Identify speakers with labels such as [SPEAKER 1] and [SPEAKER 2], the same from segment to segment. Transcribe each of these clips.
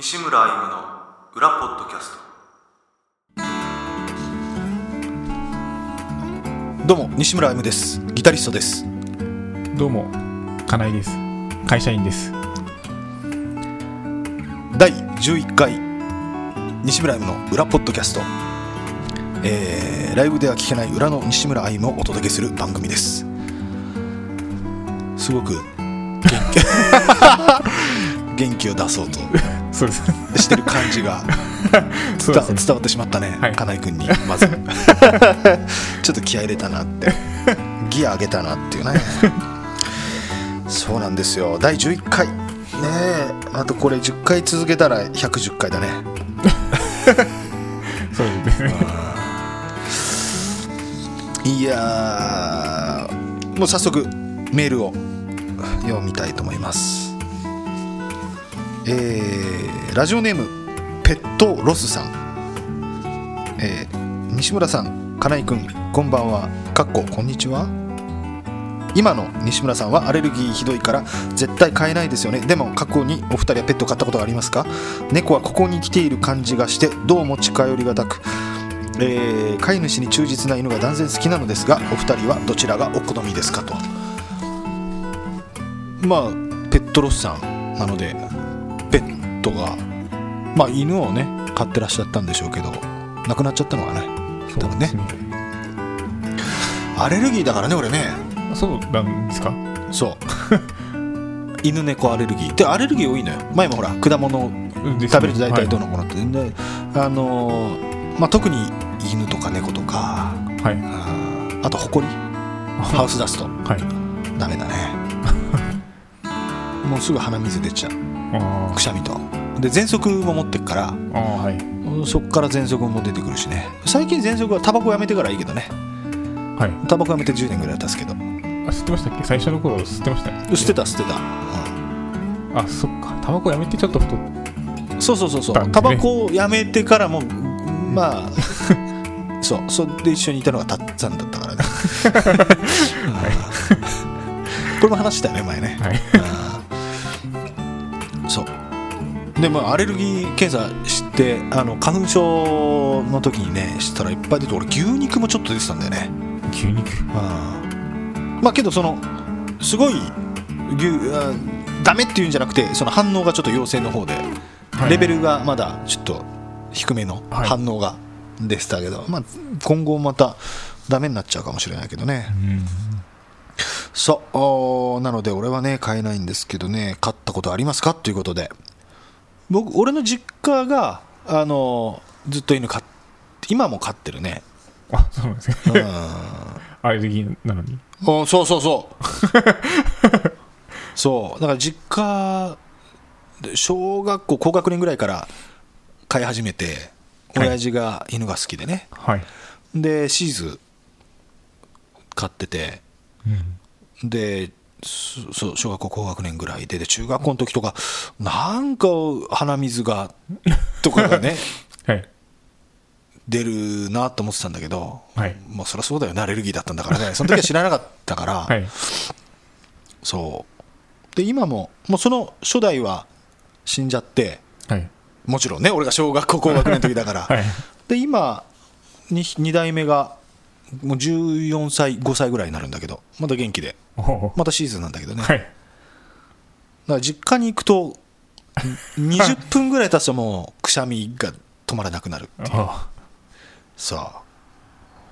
[SPEAKER 1] 西村歩夢の裏ポッドキャスト。どうも西村歩夢です。ギタリストです。
[SPEAKER 2] どうも金井です。会社員です。
[SPEAKER 1] 第11回西村歩夢の裏ポッドキャスト。えー、ライブでは聞けない裏の西村歩夢をお届けする番組です。すごく元気 元気を出そうと
[SPEAKER 2] そうです。
[SPEAKER 1] してる感じが。伝わってしまったね、
[SPEAKER 2] はい。
[SPEAKER 1] 金井君にまず。ちょっと気合い入れたなって。ギア上げたなっていうね。そうなんですよ。第11回。ねえ。あとこれ10回続けたら110回だね。
[SPEAKER 2] そうですね。
[SPEAKER 1] いやー。もう早速メールを読みたいと思いますえーラジオネームペットロスさん、えー西村さん金井くんこんばんは。かっここんにちは。今の西村さんはアレルギーひどいから絶対飼えないですよね。でも過去にお二人はペット飼ったことがありますか？猫はここに来ている感じがしてどうも近寄りがたく。えー飼い主に忠実な犬が断然好きなのですがお二人はどちらがお好みですかと。まあペットロスさんなのでペットがまあ犬をね飼ってらっしゃったんでしょうけど亡くなっちゃったのがね。多分ね。アレルギーだからね俺ね。
[SPEAKER 2] そうなんですか？
[SPEAKER 1] そう。犬猫アレルギー。でアレルギー多いのよ。前もほら果物食べると大体どう
[SPEAKER 2] は
[SPEAKER 1] のこうのって、であのーまあ、特に犬とか猫とか
[SPEAKER 2] いはい。
[SPEAKER 1] あーあとホコリハウスダスト。
[SPEAKER 2] はい。
[SPEAKER 1] ダメだね。もうすぐ鼻水出ちゃう。
[SPEAKER 2] あ
[SPEAKER 1] くしゃみとで喘息も持ってっから
[SPEAKER 2] ーあーはい。
[SPEAKER 1] そっから喘息も出てくるしね。最近喘息はタバコやめてからいいけどね。
[SPEAKER 2] はい。
[SPEAKER 1] タバコやめて10年ぐらい経つけど。
[SPEAKER 2] あ吸ってましたっけ？最初の頃吸ってましたね
[SPEAKER 1] 捨てた捨てた、
[SPEAKER 2] あそっか。タバコやめてちょっと太っ
[SPEAKER 1] うんそうそうそう。そう、タバコをやめてからもまあ そう。それで一緒にいたのがたっつぁんだったからね、うん。これも話したよね前ね、
[SPEAKER 2] はい
[SPEAKER 1] でもアレルギー検査してあの花粉症の時にねしたらいっぱい出て俺牛肉もちょっと出てたんだよね。
[SPEAKER 2] 牛肉？
[SPEAKER 1] うんまあけどそのすごい牛あダメっていうんじゃなくてその反応がちょっと陽性の方で、
[SPEAKER 2] はい。
[SPEAKER 1] レベルがまだちょっと低めの
[SPEAKER 2] はい。
[SPEAKER 1] 反応が出てたけど、まあ、今後またダメになっちゃうかもしれないけどね、
[SPEAKER 2] うん。
[SPEAKER 1] そうなので俺はね買えないんですけどね買ったことありますか？ということで僕俺の実家があのずっと犬飼っ今も飼ってるね。
[SPEAKER 2] あそうなんです
[SPEAKER 1] うん。
[SPEAKER 2] ねアレルギーなのに。
[SPEAKER 1] おそうそうそう。そう。だから実家で小学校高学年ぐらいから飼い始めて
[SPEAKER 2] はい
[SPEAKER 1] 親父が犬が好きでね、
[SPEAKER 2] はい。
[SPEAKER 1] でシーズ飼ってて。
[SPEAKER 2] うん。
[SPEAKER 1] でそそう小学校高学年ぐらいでで中学校の時とかなんか鼻水がとかがね
[SPEAKER 2] はい。
[SPEAKER 1] 出るなと思ってたんだけど、
[SPEAKER 2] はい。
[SPEAKER 1] まあそりゃそうだよねアレルギーだったんだからね。その時は知らなかったから、
[SPEAKER 2] はい。
[SPEAKER 1] そう。で今ももうその初代は死んじゃって
[SPEAKER 2] はい。
[SPEAKER 1] もちろんね俺が小学校高学年の時だから、
[SPEAKER 2] はい。
[SPEAKER 1] で今 2, 代目がもう14歳5歳ぐらいになるんだけどまだ元気で。またシーズンなんだけどね、
[SPEAKER 2] はい。
[SPEAKER 1] だから実家に行くと20分ぐらい経つともうくしゃみが止まらなくなるっていう。
[SPEAKER 2] あ
[SPEAKER 1] さあ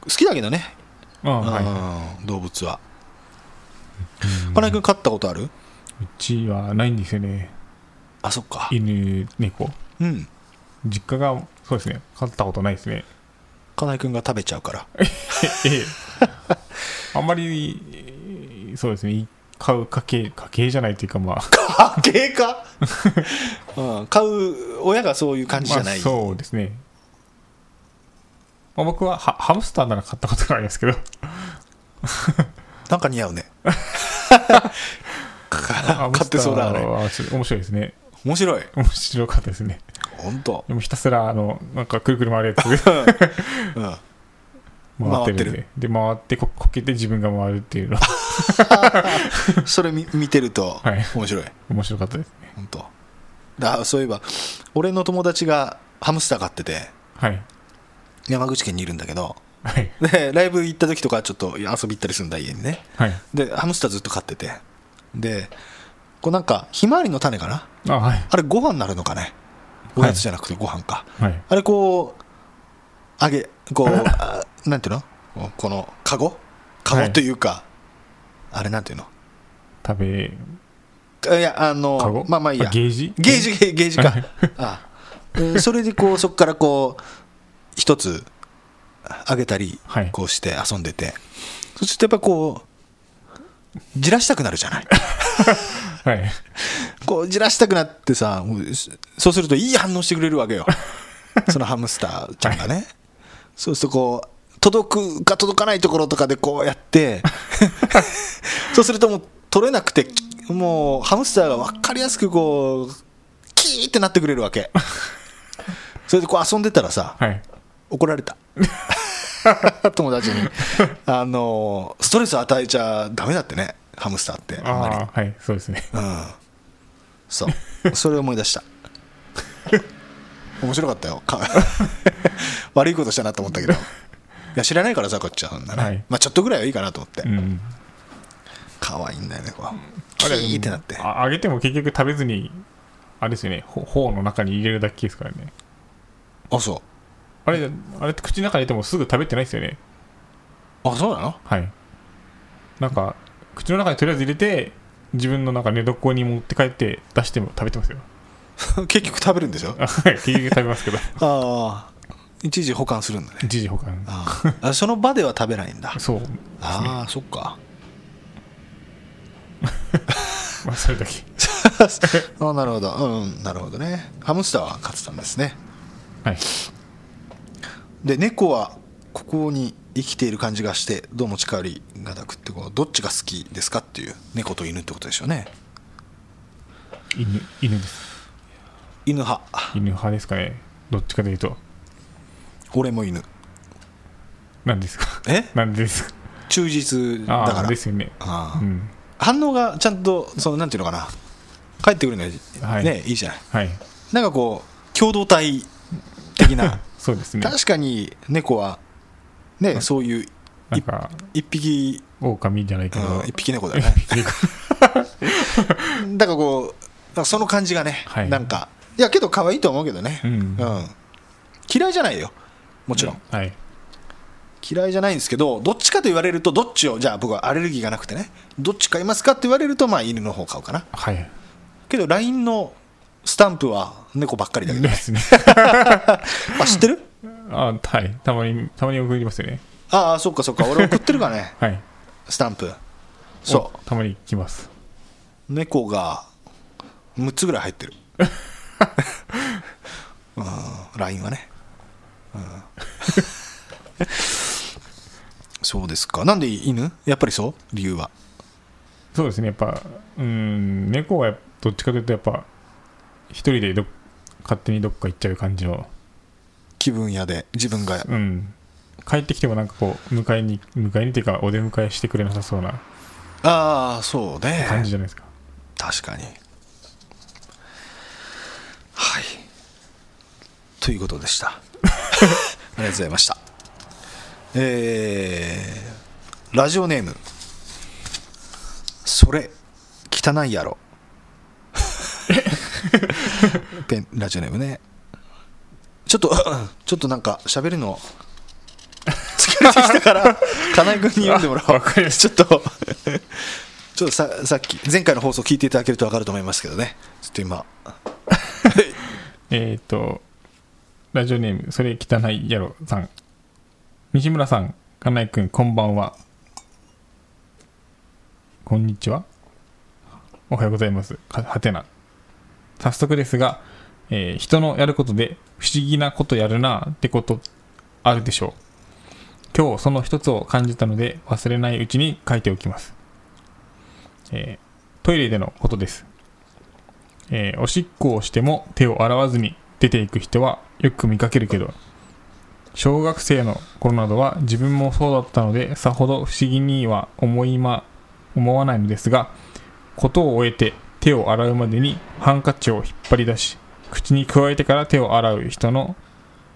[SPEAKER 1] 好きだけどね、
[SPEAKER 2] ああはい。
[SPEAKER 1] うん動物は。金井君飼ったことある？
[SPEAKER 2] うちはないんですよね。
[SPEAKER 1] あそっか。
[SPEAKER 2] 犬猫。
[SPEAKER 1] うん。
[SPEAKER 2] 実家がそうですね。飼ったことないですね
[SPEAKER 1] 金井君が食べちゃうから。
[SPEAKER 2] ええ。あんまりえーそうですね。買う家系家系じゃないというかまあ。
[SPEAKER 1] 家計か、うん、飼う親がそういう感じじゃない、
[SPEAKER 2] まあそうですね、まあ、僕はハハムスターなら買ったことがありますけど。
[SPEAKER 1] なんか似合うね。買ってそうだね。
[SPEAKER 2] 面白いですね。
[SPEAKER 1] 面白い。
[SPEAKER 2] 面白かったですね
[SPEAKER 1] 本当。
[SPEAKER 2] でもひたすらあのなんかくるくる回るやつ。で
[SPEAKER 1] うん。
[SPEAKER 2] 回ってるんで。
[SPEAKER 1] 回ってる。
[SPEAKER 2] で回ってここけて自分が回るっていうの。
[SPEAKER 1] それ見見てると
[SPEAKER 2] はい。
[SPEAKER 1] 面白い、
[SPEAKER 2] 面白かったですね。
[SPEAKER 1] 本当。だそういえば俺の友達がハムスター飼ってて
[SPEAKER 2] はい。
[SPEAKER 1] 山口県にいるんだけど
[SPEAKER 2] はい。
[SPEAKER 1] でライブ行った時とかちょっと遊び行ったりするんだ家にね。
[SPEAKER 2] はい。
[SPEAKER 1] でハムスターずっと飼ってて。でこうなんかひまわりの種かな？
[SPEAKER 2] あはい。
[SPEAKER 1] あれご飯になるのかね？おやつじゃなくてご飯か、
[SPEAKER 2] はい。
[SPEAKER 1] あれこうあげこうあなんていうの？このカゴ？カゴというか、あれなんていうの？
[SPEAKER 2] 食べ
[SPEAKER 1] いやあのまあまあいいや。
[SPEAKER 2] あゲージ？
[SPEAKER 1] ゲージゲージか。あうんそれでこうそこからこう一つあげたり
[SPEAKER 2] はい。
[SPEAKER 1] こうして遊んでて、そしてやっぱこうじらしたくなるじゃない？
[SPEAKER 2] はい
[SPEAKER 1] こうじらしたくなってさそうするといい反応してくれるわけよ。そのハムスターちゃんがね、そうするとこう届くか届かないところとかでこうやって。そうするともう取れなくてもうハムスターが分かりやすくこうキーってなってくれるわけ。それでこう遊んでたらさ
[SPEAKER 2] はい。
[SPEAKER 1] 怒られた。友達に。あのストレス与えちゃダメだってねハムスターってあんまり。
[SPEAKER 2] はいそうですね。
[SPEAKER 1] うんそう。それを思い出した。面白かったよ。か 悪いことしたなと思ったけど。いや知らないからさこっちは。そんなね、
[SPEAKER 2] はい。
[SPEAKER 1] まあちょっとぐらいはいいかなと思って。
[SPEAKER 2] うん。
[SPEAKER 1] 可愛いんだよねこう。キ
[SPEAKER 2] あれ
[SPEAKER 1] ーってなって。
[SPEAKER 2] ああげても結局食べずにあれですよね。ほ頬の中に入れるだけですからね。
[SPEAKER 1] あそ
[SPEAKER 2] あれあれって口の中に入れてもすぐ食べてないですよね。
[SPEAKER 1] うあそうなの？
[SPEAKER 2] はい。なんか口の中にとりあえず入れて自分のなんか寝床に持って帰って出しても食べてますよ。
[SPEAKER 1] 結局食べるんでしょ？
[SPEAKER 2] あはい。結局食べますけど。
[SPEAKER 1] ああ。一時保管するんだね。
[SPEAKER 2] 一時保管。
[SPEAKER 1] ああ。あその場では食べないんだ。
[SPEAKER 2] そう
[SPEAKER 1] ああそっか。
[SPEAKER 2] まあそれだけ。
[SPEAKER 1] あなるほど。うんなるほどね。ハムスターは飼ってたんですね。
[SPEAKER 2] はい。
[SPEAKER 1] で猫はここに生きている感じがしてどうも近寄りがたくってこうどっちが好きですかっていう猫と犬ってことでしょうね。
[SPEAKER 2] 犬犬です。
[SPEAKER 1] 犬派。
[SPEAKER 2] 犬派ですかね。どっちかというと。
[SPEAKER 1] 俺も犬。
[SPEAKER 2] 何ですか？
[SPEAKER 1] え？
[SPEAKER 2] 何でです？か
[SPEAKER 1] 忠実だから。
[SPEAKER 2] ですよね。
[SPEAKER 1] ああ
[SPEAKER 2] うん。
[SPEAKER 1] 反応がちゃんとそのなんていうのかな。帰ってくるのが
[SPEAKER 2] はい。
[SPEAKER 1] ねいいじゃない。
[SPEAKER 2] はい。
[SPEAKER 1] なんかこう共同体的な。
[SPEAKER 2] そうですね。
[SPEAKER 1] 確かに猫はねそういう
[SPEAKER 2] なんか
[SPEAKER 1] 一匹。
[SPEAKER 2] 狼じゃないけど。
[SPEAKER 1] うん一匹猫だよね。だからこうその感じがね、
[SPEAKER 2] はい。
[SPEAKER 1] なんか。いやけど可愛いと思うけどね、
[SPEAKER 2] うん。
[SPEAKER 1] 嫌いじゃないよ。もちろん、
[SPEAKER 2] はい。
[SPEAKER 1] 嫌いじゃないんですけどどっちかと言われるとどっちをじゃあ僕はアレルギーがなくてね。どっち買いますかって言われるとまあ犬の方買うかな。
[SPEAKER 2] はい。
[SPEAKER 1] けど LINE のスタンプは猫ばっかりだけどね。
[SPEAKER 2] ですね。
[SPEAKER 1] あ知ってる？
[SPEAKER 2] あはい。たまにたまに送りますよね。
[SPEAKER 1] ああそっかそっか。俺送ってるかね。
[SPEAKER 2] はい。
[SPEAKER 1] スタンプ。そ
[SPEAKER 2] おたまに来ます。
[SPEAKER 1] う猫が6つぐらい入ってる。うん。LINE はね、うん、そうですか。なんで犬？やっぱりそう？理由は。
[SPEAKER 2] そうですね。やっぱうん。猫はどっちかというとやっぱ一人でどっ勝手にどっか行っちゃう感じの
[SPEAKER 1] 気分屋で自分が。
[SPEAKER 2] うん。帰ってきてもなんかこう迎えに迎えにっていうかお出迎えしてくれなさそうな
[SPEAKER 1] ああそうね。
[SPEAKER 2] 感じじゃないですか。
[SPEAKER 1] 確かに。はい。ということでした。ありがとうございました。えー、ラジオネーム。それ汚いやろ。ペンラジオネームねちょっと ちょっとなんか喋るの 疲れてきたから金井君に読んでもらおう。
[SPEAKER 2] わかりまし
[SPEAKER 1] ちょっと ちょっとささっき前回の放送聞いていただけると分かると思いますけどね。ちょっと今。
[SPEAKER 2] えっ、とラジオネームそれ汚いやろさん。西村さん金井君こんばんは。こんにちは。おはようございます。かはてな。早速ですが、えー人のやることで不思議なことやるなってことあるでしょう。今日その一つを感じたので忘れないうちに書いておきます、えートイレでのことです。えーおしっこをしても手を洗わずに出ていく人はよく見かけるけど小学生の頃などは自分もそうだったのでさほど不思議には思いま思わないのですがことを終えて手を洗うまでにハンカチを引っ張り出し口に加えてから手を洗う人の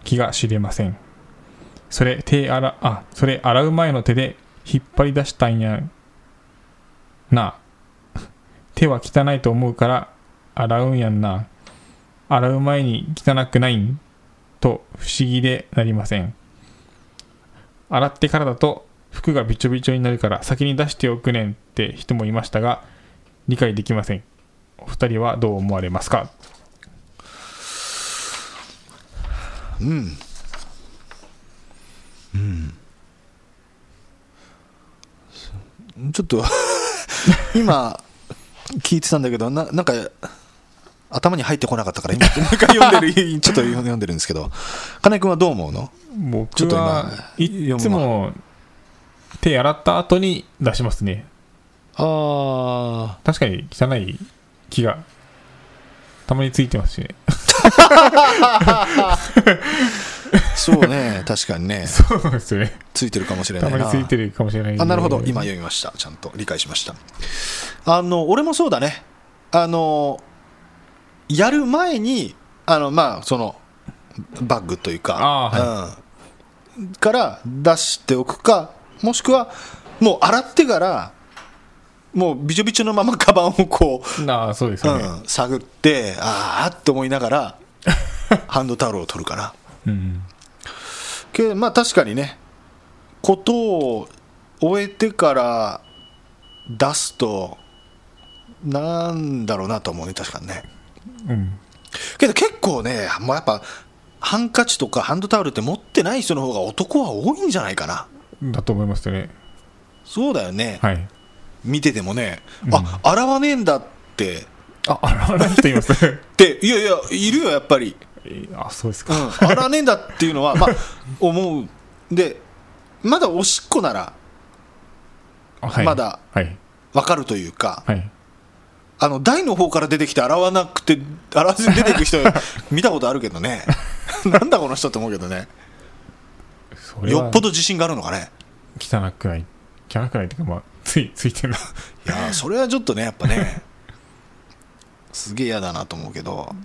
[SPEAKER 2] 気が知れません。それ手洗あそれ洗う前の手で引っ張り出したんや。な 手は汚いと思うから洗うんやんな。洗う前に汚くないん？と不思議でなりません。洗ってからだと服がびちょびちょになるから先に出しておくねんって人もいましたが理解できません。お二人はどう思われますか？
[SPEAKER 1] うん。うん。ちょっと 今聞いてたんだけどななんか頭に入ってこなかったから今 もう一回読んでる ちょっと読んでるんですけど金井君はどう思うの？ちょ
[SPEAKER 2] 僕
[SPEAKER 1] っと今
[SPEAKER 2] はいつも手洗った後に出しますね。
[SPEAKER 1] あ
[SPEAKER 2] 確かに汚い気がたまについてますしね。
[SPEAKER 1] あ そうね確かにね。
[SPEAKER 2] そうですよね。
[SPEAKER 1] ついてるかもしれ
[SPEAKER 2] た
[SPEAKER 1] ないな。
[SPEAKER 2] まについてるかもしれない
[SPEAKER 1] あなるほど。今読みました。ちゃんと理解しました。あの俺もそうだね。あのやる前にあのまあそのバッグというか
[SPEAKER 2] あ
[SPEAKER 1] うん、から出しておくかもしくはもう洗ってからもうびちょびちょのままカバンをこう、
[SPEAKER 2] ああそうですよね。
[SPEAKER 1] うん、探ってああって思いながら ハンドタオルを取るかな。
[SPEAKER 2] うん。
[SPEAKER 1] けまあ確かにねことを終えてから出すとなんだろうなと思うね確かにね。
[SPEAKER 2] うん。
[SPEAKER 1] けど結構ねもうやっぱハンカチとかハンドタオルって持ってない人の方が男は多いんじゃないかな。
[SPEAKER 2] だと思いますよね。
[SPEAKER 1] そうだよね、
[SPEAKER 2] はい
[SPEAKER 1] 見ててもね、
[SPEAKER 2] うん。
[SPEAKER 1] あ洗わねえんだって。
[SPEAKER 2] あ洗わない人います？
[SPEAKER 1] っていやいやいるよやっぱり、
[SPEAKER 2] えあそうです
[SPEAKER 1] う
[SPEAKER 2] か、
[SPEAKER 1] ん、洗わねえんだっていうのは まあ思う。でまだおしっこなら
[SPEAKER 2] あはい。
[SPEAKER 1] まだ
[SPEAKER 2] はい。
[SPEAKER 1] 分かるというか、
[SPEAKER 2] はい。
[SPEAKER 1] あの台の方から出てきて洗わなくて洗わずに出ていく人 見たことあるけどね。なんだこの人って思うけどね。よっぽど自信があるのかね。
[SPEAKER 2] 汚くない汚くないっていうかまあつい ついてるない
[SPEAKER 1] やーそれはちょっとねやっぱねすげえ嫌だなと思うけど。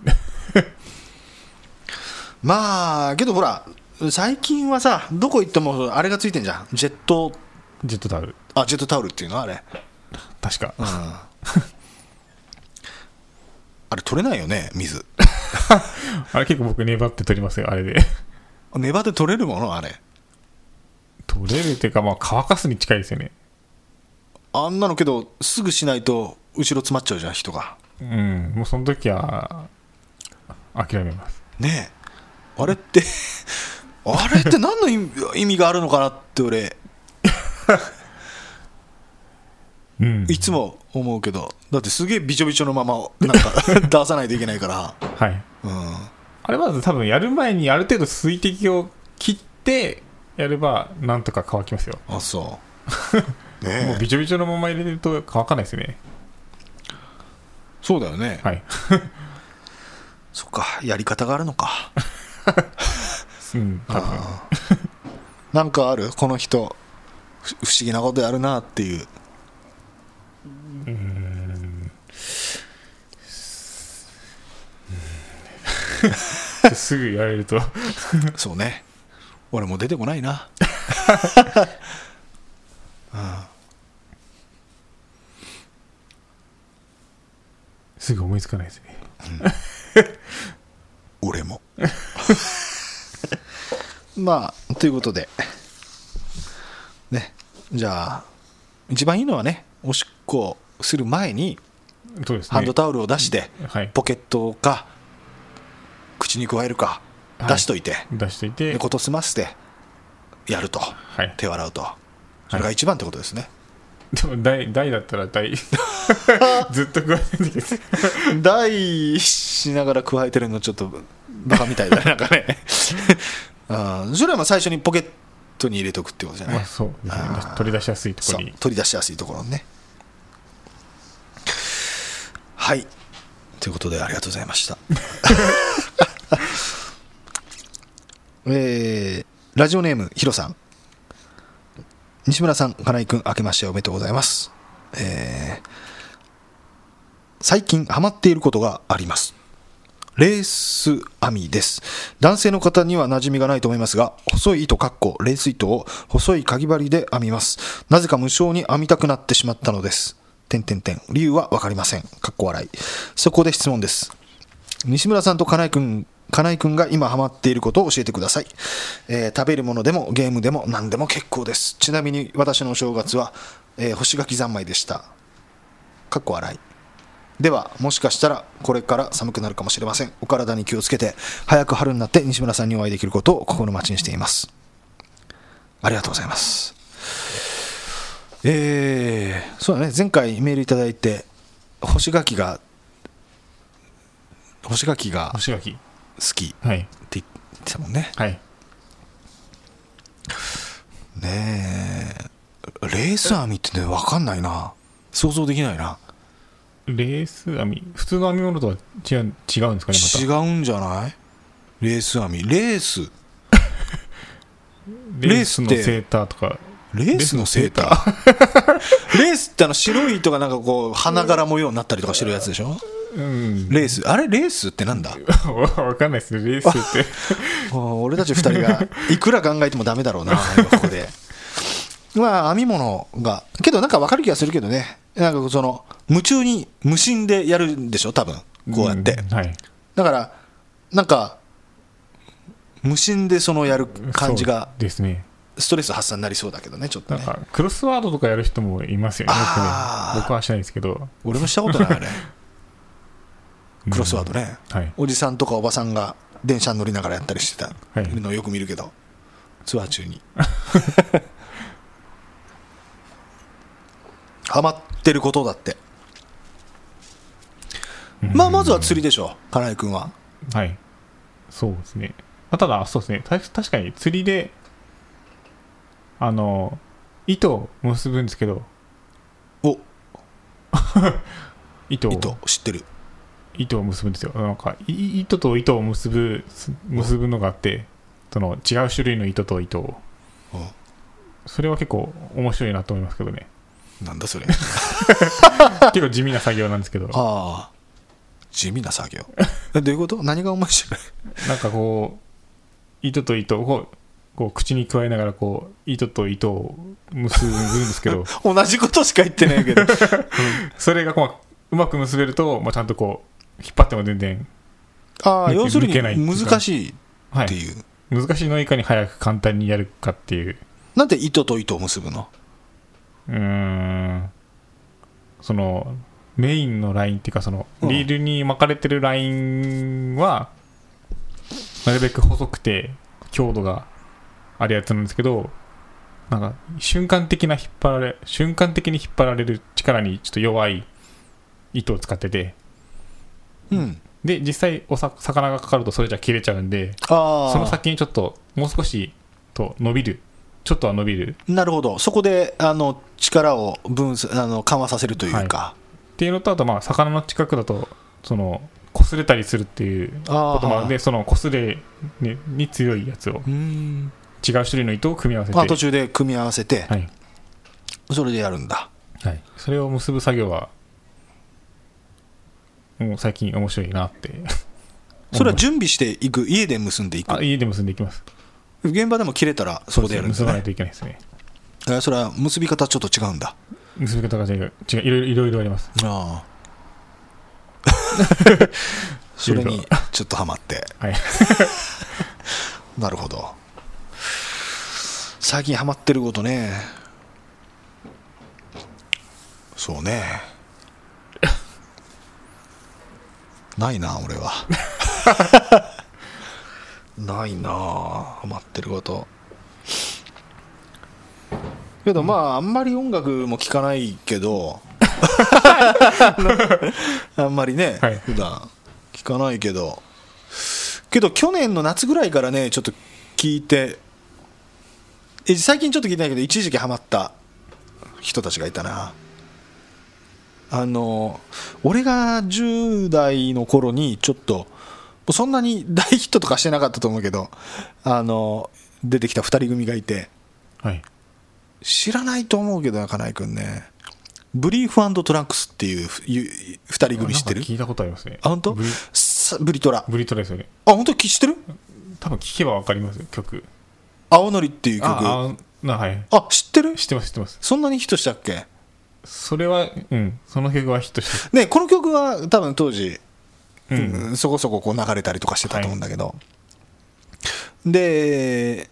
[SPEAKER 1] まあけどほら最近はさどこ行ってもあれがついてんじゃん。ジェット。
[SPEAKER 2] ジェットタオル。
[SPEAKER 1] あジェットタオルっていうの？あれ。
[SPEAKER 2] 確か。
[SPEAKER 1] うん。あれ取れないよね水。
[SPEAKER 2] あれ結構僕粘って取りますよあれで。
[SPEAKER 1] 粘って取れるもの？あれ
[SPEAKER 2] 取れるっていうかまあ乾かすに近いですよね。
[SPEAKER 1] あんなのけどすぐしないと後ろ詰まっちゃうじゃん人が。
[SPEAKER 2] うん。もうその時は諦めます。
[SPEAKER 1] ねえ。あれって あれって何の意味意味があるのかなって俺。
[SPEAKER 2] うん。
[SPEAKER 1] いつも思うけど。だってすげえびちょびちょのままなんか出さないといけないから。
[SPEAKER 2] はい。
[SPEAKER 1] うん。
[SPEAKER 2] あれまず多分やる前にある程度水滴を切ってやればなんとか乾きますよ。
[SPEAKER 1] あそう。ねえ。
[SPEAKER 2] もうびちょびちょのまま入れると乾かないですよね。
[SPEAKER 1] そうだよね、
[SPEAKER 2] はい。
[SPEAKER 1] そっかやり方があるのか。
[SPEAKER 2] うん多分。
[SPEAKER 1] なんかある？この人ふ不思議なことやるなっていう。
[SPEAKER 2] すぐ言われると。
[SPEAKER 1] そうね俺も出てこないな。
[SPEAKER 2] すぐ思いつかないですね
[SPEAKER 1] 俺も。まあということで。ね。じゃあ一番いいのはねおしっこする前にハンドタオルを出して、
[SPEAKER 2] はい。
[SPEAKER 1] ポケットか口に加えるか。
[SPEAKER 2] はい
[SPEAKER 1] 出しといて、
[SPEAKER 2] 出していて。
[SPEAKER 1] でこと済ませてやると。
[SPEAKER 2] はい。
[SPEAKER 1] 手を洗うと。それが一番ってことですね、
[SPEAKER 2] でも大大だったら大 ずっと加えてるんです
[SPEAKER 1] 台しながら加えてるのちょっとバカみたいだね。なんかね。あーそれはまあ最初にポケットに入れておくってことじゃない、
[SPEAKER 2] まあそうね。取り出しやすいところに。
[SPEAKER 1] 取り出しやすいところにね。はい。ということでありがとうございました えーラジオネームヒロさん。西村さん金井君明けましておめでとうございます。えー最近ハマっていることがあります。レース編みです。男性の方には馴染みがないと思いますが細い糸かっこレース糸を細いかぎ針で編みます。なぜか無償に編みたくなってしまったのです。点点点理由は分かりませんかっこ笑いそこで質問です。西村さんと金井君金井君が今ハマっていることを教えてください、えー食べるものでもゲームでも何でも結構です。ちなみに私のお正月は、えー干し柿三昧でした。かっこ笑い。ではもしかしたらこれから寒くなるかもしれません。お体に気をつけて早く春になって西村さんにお会いできることを心待ちにしています。ありがとうございます。えー、そうだね。前回メールいただいて干し柿が干し柿が
[SPEAKER 2] 干し柿。
[SPEAKER 1] 好き。
[SPEAKER 2] はい。
[SPEAKER 1] って言ってたもんね。
[SPEAKER 2] はい。
[SPEAKER 1] ねえ。レース編みってね分かんないな。想像できないな。
[SPEAKER 2] レース編み？普通の編み物とは違う違うんですかねま
[SPEAKER 1] 違
[SPEAKER 2] た
[SPEAKER 1] うんじゃない？レース編み。レース。
[SPEAKER 2] レースのセーターとか。
[SPEAKER 1] レースのセーター？レース ってあの白い糸がなんかこう花柄模様になったりとかしてるやつでしょ？
[SPEAKER 2] うん。
[SPEAKER 1] レースあれレースってなんだ？
[SPEAKER 2] わかんないですね。レースって。
[SPEAKER 1] 俺たち二人がいくら考えてもダメだろうなここで。まあ編み物が。けどなんか分かる気がするけどね。なんかその夢中に無心でやるんでしょ？多分。こうやって、
[SPEAKER 2] んはい。
[SPEAKER 1] だからなんか無心でそのやる感じが
[SPEAKER 2] ですね。
[SPEAKER 1] ストレス発散になりそうだけどねちょっとね。
[SPEAKER 2] なんかクロスワードとかやる人もいますよね僕はしないですけど。
[SPEAKER 1] 俺もしたことないよね クロスワードね、
[SPEAKER 2] はい。
[SPEAKER 1] おじさんとかおばさんが電車に乗りながらやったりしてた。
[SPEAKER 2] はい。
[SPEAKER 1] のをよく見るけど。ツアー中に。ハマってることだって。まあまずは釣りでしょ金井君は。
[SPEAKER 2] はい。そうですね。あただそうですね。た確かに釣りであの糸を結ぶんですけど。
[SPEAKER 1] お。
[SPEAKER 2] 糸を。
[SPEAKER 1] 糸知ってる
[SPEAKER 2] 糸を結ぶんですよ。なんかい糸と糸を結ぶ結ぶのがあってその違う種類の糸と糸を。それは結構面白いなと思いますけどね。
[SPEAKER 1] なんだそれ。
[SPEAKER 2] 結構地味な作業なんですけど。
[SPEAKER 1] ああ。地味な作業。えどういうこと？何が面白い？
[SPEAKER 2] なんかこう糸と糸をこうこう口に加えながらこう糸と糸を結ぶんですけど。
[SPEAKER 1] 同じことしか言ってないけど。
[SPEAKER 2] それがこううまく結べると、まあ、ちゃんとこう引っ張っても全然、
[SPEAKER 1] ああ要するに
[SPEAKER 2] 抜けないっていうか。
[SPEAKER 1] 難しい
[SPEAKER 2] はい、
[SPEAKER 1] っていう、
[SPEAKER 2] 難しいのをいかに早く簡単にやるかっていう。
[SPEAKER 1] なんで糸と糸を結ぶの？
[SPEAKER 2] うーん。そのメインのラインっていうかその
[SPEAKER 1] うん。
[SPEAKER 2] リールに巻かれてるラインはなるべく細くて強度があるやつなんですけどなんか瞬間的な引っ張られ瞬間的に引っ張られる力にちょっと弱い糸を使ってて
[SPEAKER 1] うん。
[SPEAKER 2] で実際おさ魚がかかるとそれじゃ切れちゃうんで
[SPEAKER 1] ああ
[SPEAKER 2] その先にちょっともう少しと伸びる。ちょっとは伸びる。
[SPEAKER 1] なるほど。そこであの力を分散あの緩和させるというか、
[SPEAKER 2] っていうのとあとまあ魚の近くだとその擦れたりするっていう
[SPEAKER 1] あ
[SPEAKER 2] こともあるんでその擦れにに強いやつを。
[SPEAKER 1] うーん。
[SPEAKER 2] 違う種類の糸を組み合わせて、
[SPEAKER 1] あ途中で組み合わせて、
[SPEAKER 2] はい。
[SPEAKER 1] それでやるんだ。
[SPEAKER 2] はい、それを結ぶ作業はもう最近面白いなって。
[SPEAKER 1] それは準備していく家で結んでいく？
[SPEAKER 2] あ家で結んでいきます。
[SPEAKER 1] 現場でも切れたらそこでやるんですね。
[SPEAKER 2] 結ばないといけないですね。
[SPEAKER 1] えそれは結び方ちょっと違うんだ。
[SPEAKER 2] 結び方が違う違う。いろいろいろいろあります。
[SPEAKER 1] ああ。それにちょっとハマって。
[SPEAKER 2] はい。
[SPEAKER 1] なるほど。最近ハマってることね。そうねないな俺は。ないなハマってること。けどまああんまり音楽も聴かないけど。あんまりね、
[SPEAKER 2] はい。
[SPEAKER 1] 普段聴かないけど。けど去年の夏ぐらいからねちょっと聞いて。え最近ちょっと聞いてないけど一時期ハマった人たちがいたなあの俺が10代の頃にちょっとそんなに大ヒットとかしてなかったと思うけどあの出てきた2人組がいて
[SPEAKER 2] はい。
[SPEAKER 1] 知らないと思うけどな金井君ね。ブリーフトランクスっていう2人組知ってる？
[SPEAKER 2] 聞いたことありますね。
[SPEAKER 1] あ本当？
[SPEAKER 2] ブリ
[SPEAKER 1] さブリトラ。
[SPEAKER 2] ブリトラですよね。
[SPEAKER 1] あ本当？知ってる？
[SPEAKER 2] 多分聞けばわかりますよ曲。
[SPEAKER 1] 青のりっていう曲。あ
[SPEAKER 2] はい。
[SPEAKER 1] 知ってる？
[SPEAKER 2] 知ってます知ってます。
[SPEAKER 1] そんなにヒットしたっけ？
[SPEAKER 2] それはうんその曲はヒットして
[SPEAKER 1] ねこの曲は多分当時、
[SPEAKER 2] うん。
[SPEAKER 1] うんそこそここう流れたりとかしてたと思うんだけど、で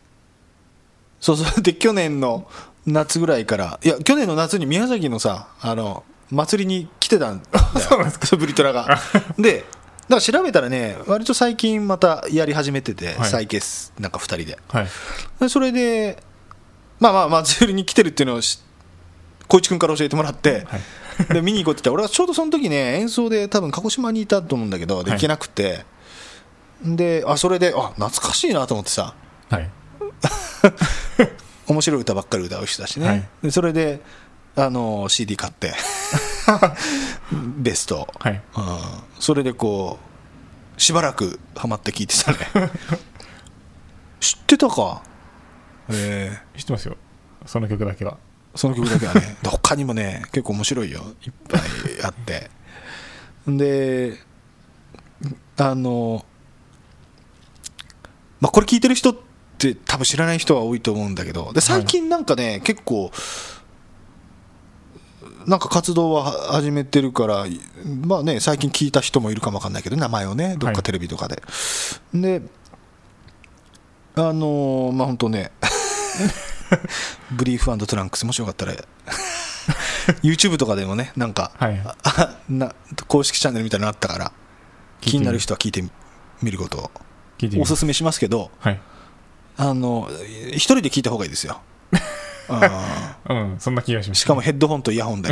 [SPEAKER 1] そうそうで去年の夏ぐらいからいや去年の夏に宮崎のさあの祭りに来てたんだよ。
[SPEAKER 2] そうなんです
[SPEAKER 1] ブリトラが。でだから調べたらね割と最近またやり始めてて、
[SPEAKER 2] はい。
[SPEAKER 1] 再結なんか2人で。
[SPEAKER 2] はい。
[SPEAKER 1] でそれでまあまあ祭りに来てるっていうのをし光一君から教えてもらって、
[SPEAKER 2] はい。
[SPEAKER 1] で見に行こうって言ったら俺はちょうどその時ね演奏で多分鹿児島にいたと思うんだけどで
[SPEAKER 2] はい。
[SPEAKER 1] 行けなくて、であそれであ懐かしいなと思ってさ。
[SPEAKER 2] はい。
[SPEAKER 1] 面白い歌ばっかり歌う人だしね、
[SPEAKER 2] はい。
[SPEAKER 1] でそれであの CD 買って。ベスト、
[SPEAKER 2] はい。
[SPEAKER 1] うん、それでこうしばらくハマって聴いてたね。知ってたか？ええ
[SPEAKER 2] 知ってますよ。その曲だけは
[SPEAKER 1] その曲だけはね で他にもね結構面白いよ。いっぱいあって。であのまあこれ聞いてる人って多分知らない人は多いと思うんだけどで最近なんかね、結構なんか活動は始めてるからまあね最近聞いた人もいるかもわかんないけど名前をねどっ
[SPEAKER 2] はい
[SPEAKER 1] かテレビとかで、であのまあ本当ね ブリーフトランクスもしよかったら YouTube とかでもねなんか、
[SPEAKER 2] はい。
[SPEAKER 1] あ な公式チャンネルみたいなのあったから気になる人は聞いてみることをおすすめしますけど
[SPEAKER 2] はい。
[SPEAKER 1] あの一人で聞いた方がいいですよ。あ
[SPEAKER 2] うんそんな気がします
[SPEAKER 1] ーしかもヘッドホンとイヤホンで。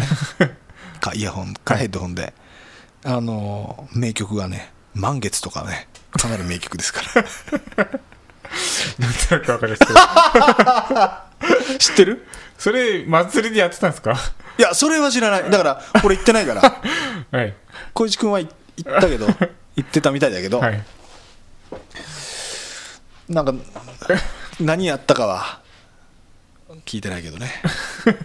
[SPEAKER 1] かイヤホンかヘッドホンで、あの名曲がね満月とかねかなり名曲ですから。
[SPEAKER 2] なんとなくわかりますけど
[SPEAKER 1] 知ってる？
[SPEAKER 2] それ祭りでやってたんですか？
[SPEAKER 1] いやそれは知らない。だから俺言ってないから。
[SPEAKER 2] はい。
[SPEAKER 1] 小市君は言ったけど 言ってたみたいだけど、
[SPEAKER 2] はい。
[SPEAKER 1] なんか何やったかは聞いてないけどね。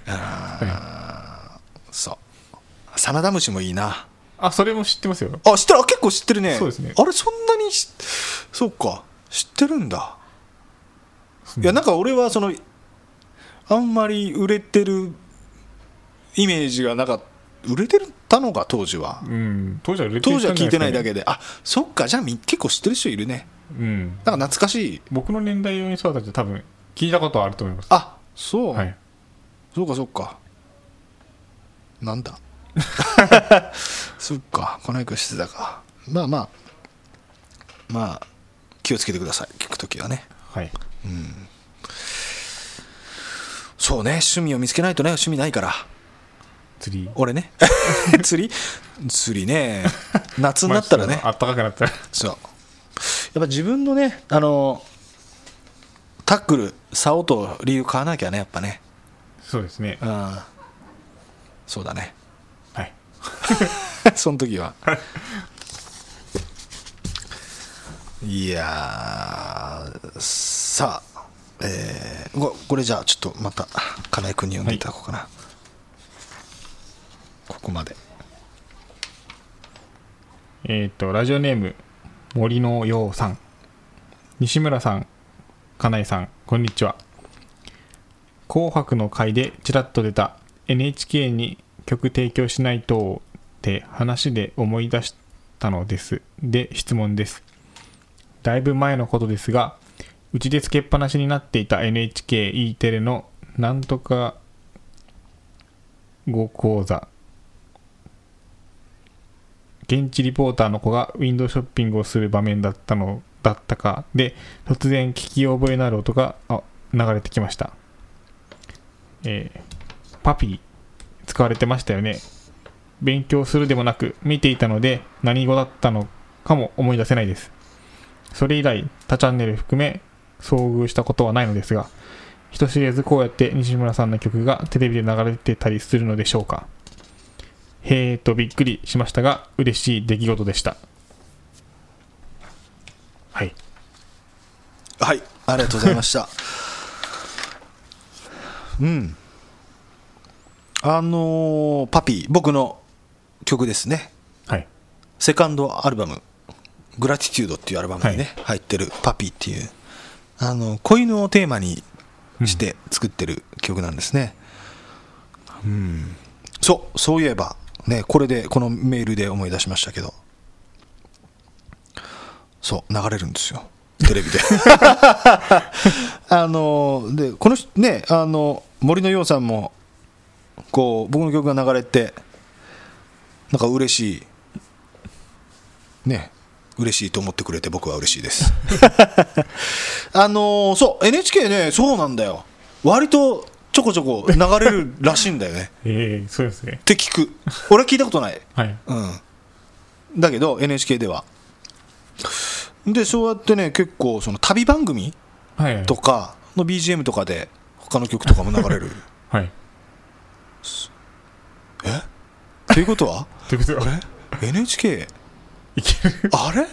[SPEAKER 1] あーそう。真田虫もいいな。
[SPEAKER 2] あそれも知ってますよ。
[SPEAKER 1] あ知ってる？あ結構知ってるね。
[SPEAKER 2] そうですね。
[SPEAKER 1] あれそんなにしそうか。知ってるんだ。いやなんか俺はそのあんまり売れてるイメージがなかった売れてたのか当時は。
[SPEAKER 2] うん。当時は売れてる
[SPEAKER 1] 当時は聞いてないだ
[SPEAKER 2] け
[SPEAKER 1] けであそっか。じゃあみ結構知ってる人いるね。
[SPEAKER 2] うん。
[SPEAKER 1] なんか懐かしい。
[SPEAKER 2] 僕の年代の人たちは多分聞いたことはあると思います。
[SPEAKER 1] あそう、
[SPEAKER 2] はい。
[SPEAKER 1] そうかそうか。なんだ？そっか。この役してたか。まあまあ。まあ気をつけてください。聞くときはね。
[SPEAKER 2] はい
[SPEAKER 1] そうね趣味を見つけないとね趣味ないから。
[SPEAKER 2] 釣り。
[SPEAKER 1] 俺ね。釣り？釣りね。夏になったらね。
[SPEAKER 2] まあったかくなったら。
[SPEAKER 1] そう。やっぱ自分のねあのタックル竿と理由買わなきゃねやっぱね。
[SPEAKER 2] そうですね。
[SPEAKER 1] うん。そうだね。
[SPEAKER 2] はい。
[SPEAKER 1] その時は。いやーさあ、えー、ここれじゃあちょっとまた金井君に読んでいただこうかな、ここまで。
[SPEAKER 2] えっ、とラジオネーム森のようさん。西村さん金井さんこんにちは。紅白の回でちらっと出た NHK に曲提供しないとって話で思い出したのですで質問です。だいぶ前のことですがうちでつけっぱなしになっていた NHKE テレのなんとか語講座。現地リポーターの子がウィンドウショッピングをする場面だったのだったか。で突然聞き覚えのある音が流れてきました、えーパピー使われてましたよね。勉強するでもなく見ていたので何語だったのかも思い出せないです。それ以来他チャンネル含め遭遇したことはないのですが人知れずこうやって西村さんの曲がテレビで流れてたりするのでしょうか。へーとびっくりしましたが嬉しい出来事でした。はい。
[SPEAKER 1] はい。ありがとうございました。うん。あのーパピー僕の曲ですね。
[SPEAKER 2] はい。
[SPEAKER 1] セカンドアルバム「グラティテュード」っていうアルバムにね、入ってる「パピー」っていうあの子犬をテーマにして作ってる曲なんですね。うん。そうそういえばねこれでこのメールで思い出しましたけど。そう流れるんですよ。テレビで。あのでこの人ねあの森のようさんもこう僕の曲が流れてなんか嬉しい。ね嬉しいと思ってくれて僕は嬉しいです。あのーそう NHK ねそうなんだよ。割とちょこちょこ流れるらしいんだよね。
[SPEAKER 2] ええそうですね。
[SPEAKER 1] って聞く。俺は聞いたことない。
[SPEAKER 2] はい。
[SPEAKER 1] うん。だけど NHK では。でそうやってね結構その旅番組
[SPEAKER 2] はい
[SPEAKER 1] とかの BGM とかで他の曲とかも流れる。
[SPEAKER 2] はい。
[SPEAKER 1] え？ということは？
[SPEAKER 2] ということは
[SPEAKER 1] ？NHK
[SPEAKER 2] いける？
[SPEAKER 1] あれ？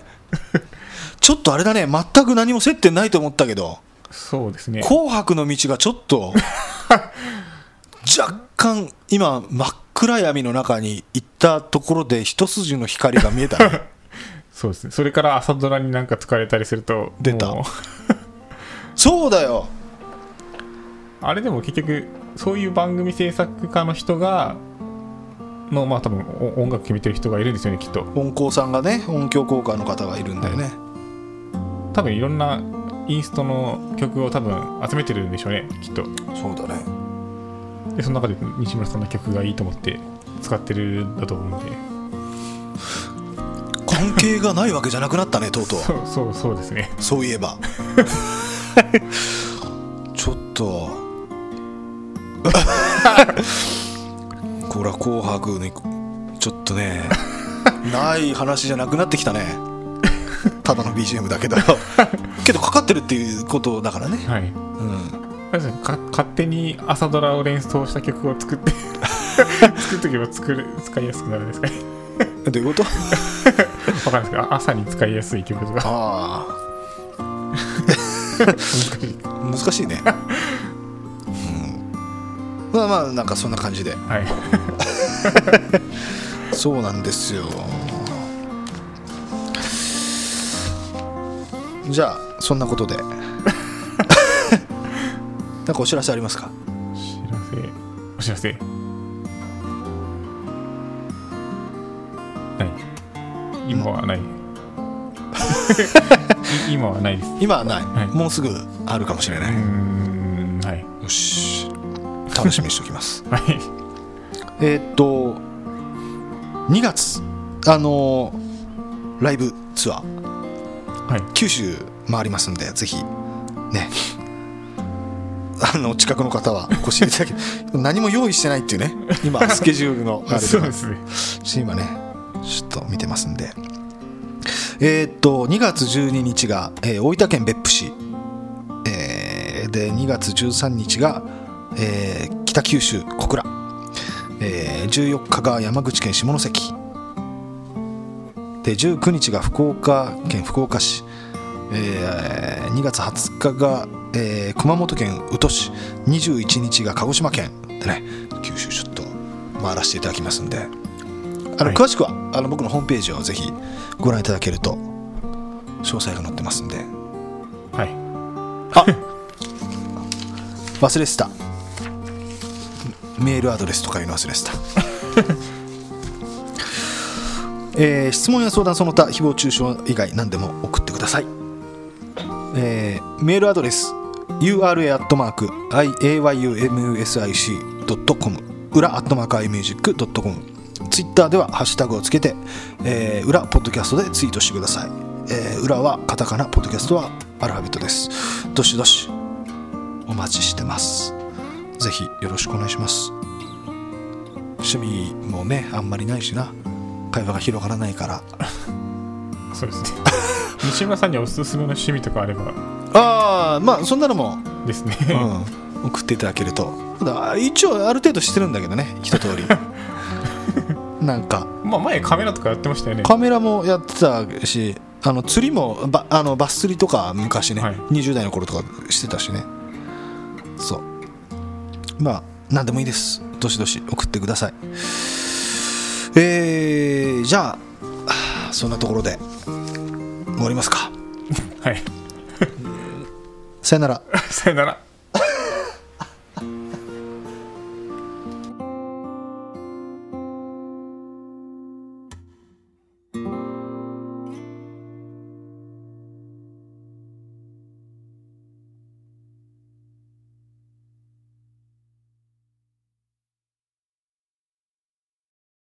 [SPEAKER 1] ちょっとあれだね。全く何も接点ないと思ったけど。
[SPEAKER 2] そうですね。
[SPEAKER 1] 紅白の道がちょっと 若干今真っ暗闇の中に行ったところで一筋の光が見えたね。
[SPEAKER 2] そうですね。それから朝ドラになんか使われたりすると
[SPEAKER 1] 出た。そうだよ。
[SPEAKER 2] あれでも結局そういう番組制作家の人がのまあ多分お音楽決めてる人がいるんですよねきっと。
[SPEAKER 1] 音響さんがね音響効果の方がいるんだよね、
[SPEAKER 2] 多分いろんなインストの曲を多分集めてるんでしょうねきっと。
[SPEAKER 1] そうだね。
[SPEAKER 2] でその中で西村さんの曲がいいと思って使ってるんだと思うんで。
[SPEAKER 1] 関係がないわけじゃなくなったねとうとう。
[SPEAKER 2] そうそうそうですね。
[SPEAKER 1] そういえば。ちょっと これは「紅白」にちょっとね ない話じゃなくなってきたね。ただの BGM だけど。けどかかってるっていうことだからね。
[SPEAKER 2] はい。
[SPEAKER 1] うん。
[SPEAKER 2] か勝手に朝ドラを連想した曲を作って作っとけば作る使いやすくなるんですかね。
[SPEAKER 1] どういうこと？
[SPEAKER 2] わかんないですけど朝に使いやすい曲とか。
[SPEAKER 1] あ
[SPEAKER 2] 難しい。
[SPEAKER 1] あ難しいね、うん、まあまあなんかそんな感じで。
[SPEAKER 2] はい。
[SPEAKER 1] そうなんですよ。じゃあそんなことで。なんかお知らせありますか？
[SPEAKER 2] お知らせ。お知らせ？ない。今はない。い今はないです。
[SPEAKER 1] 今はない、
[SPEAKER 2] はい。
[SPEAKER 1] もうすぐあるかもしれない、
[SPEAKER 2] うーんはい。
[SPEAKER 1] よし楽しみにしておきます。
[SPEAKER 2] はい。
[SPEAKER 1] えーっと2月あのーライブツアー。
[SPEAKER 2] はい。
[SPEAKER 1] 九州回りますんでぜひね。あの近くの方はお越しいただけ 何も用意してないっていうね今スケジュールのあれで
[SPEAKER 2] そうですね。
[SPEAKER 1] 今ねちょっと見てますんで。えーっと2月12日が、えー大分県別府市、えーで2月13日が、えー北九州小倉、えー14日が山口県下関。で19日が福岡県福岡市、えー2月20日が、えー熊本県宇土市。21日が鹿児島県。でね九州ちょっと回らせていただきますんで。あの、
[SPEAKER 2] はい。
[SPEAKER 1] 詳しくはあの僕のホームページをぜひご覧いただけると詳細が載ってますんで。
[SPEAKER 2] はい。
[SPEAKER 1] あ忘れてたメールアドレスとかいうの忘れてた。えー質問や相談その他誹謗中傷以外何でも送ってください、えーメールアドレス ura.iayumusic.com 裏アットマーク imusic.com ツイッターではハッシュタグをつけて、えー裏ポッドキャストでツイートしてください、えー裏はカタカナポッドキャストはアルファベットです。どしどしお待ちしてます。ぜひよろしくお願いします。趣味もねあんまりないしな。会話が広がらないから。
[SPEAKER 2] そうですね。西村さんにおすすめの趣味とかあれば。
[SPEAKER 1] ああまあそんなのも、
[SPEAKER 2] ですね、
[SPEAKER 1] うん、送っていただけると。ただ一応ある程度してるんだけどね。一通り。なんか。
[SPEAKER 2] まあ前カメラとかやってましたよね。
[SPEAKER 1] カメラもやってたしあの釣りもばあのバス釣りとか昔ね、
[SPEAKER 2] はい。
[SPEAKER 1] 20代の頃とかしてたしね。そうまあ何でもいいです。どしどし送ってください。えー、じゃあそんなところで終わりますか。
[SPEAKER 2] はい。
[SPEAKER 1] さよなら。
[SPEAKER 2] さよなら